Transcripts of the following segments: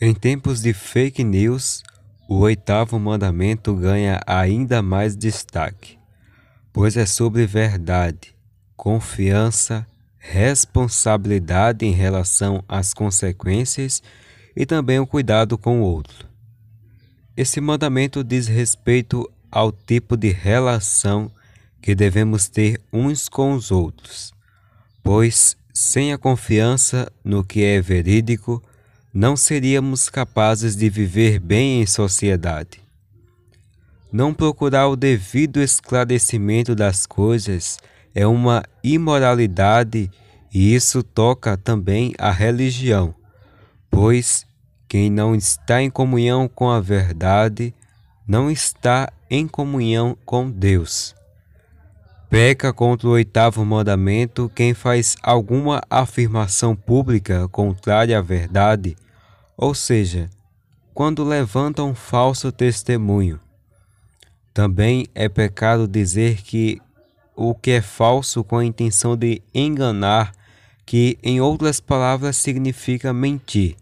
Em tempos de fake news, o oitavo mandamento ganha ainda mais destaque, pois é sobre verdade, confiança, responsabilidade em relação às consequências e também o cuidado com o outro. Esse mandamento diz respeito ao tipo de relação que devemos ter uns com os outros, pois sem a confiança no que é verídico, não seríamos capazes de viver bem em sociedade. Não procurar o devido esclarecimento das coisas é uma imoralidade e isso toca também a religião, pois quem não está em comunhão com a verdade não está em comunhão com Deus. Peca contra o oitavo mandamento quem faz alguma afirmação pública contrária à verdade, ou seja, quando levanta um falso testemunho. Também é pecado dizer que o que é falso com a intenção de enganar, que em outras palavras significa mentir.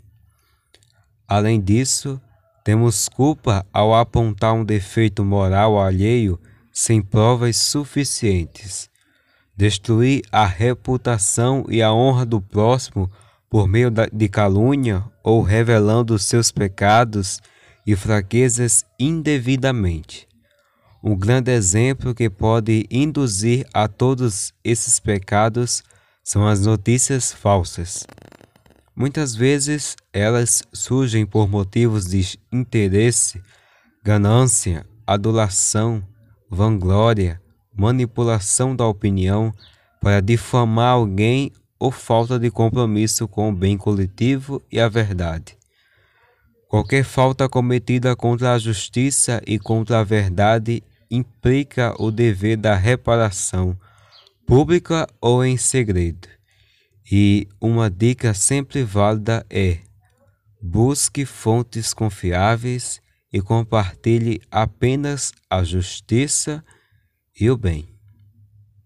Além disso, temos culpa ao apontar um defeito moral alheio sem provas suficientes. Destruir a reputação e a honra do próximo por meio de calúnia ou revelando seus pecados e fraquezas indevidamente. Um grande exemplo que pode induzir a todos esses pecados são as notícias falsas. Muitas vezes elas surgem por motivos de interesse, ganância, adulação, vanglória, manipulação da opinião para difamar alguém ou falta de compromisso com o bem coletivo e a verdade. Qualquer falta cometida contra a justiça e contra a verdade implica o dever da reparação, pública ou em segredo. E uma dica sempre válida é: busque fontes confiáveis e compartilhe apenas a justiça e o bem.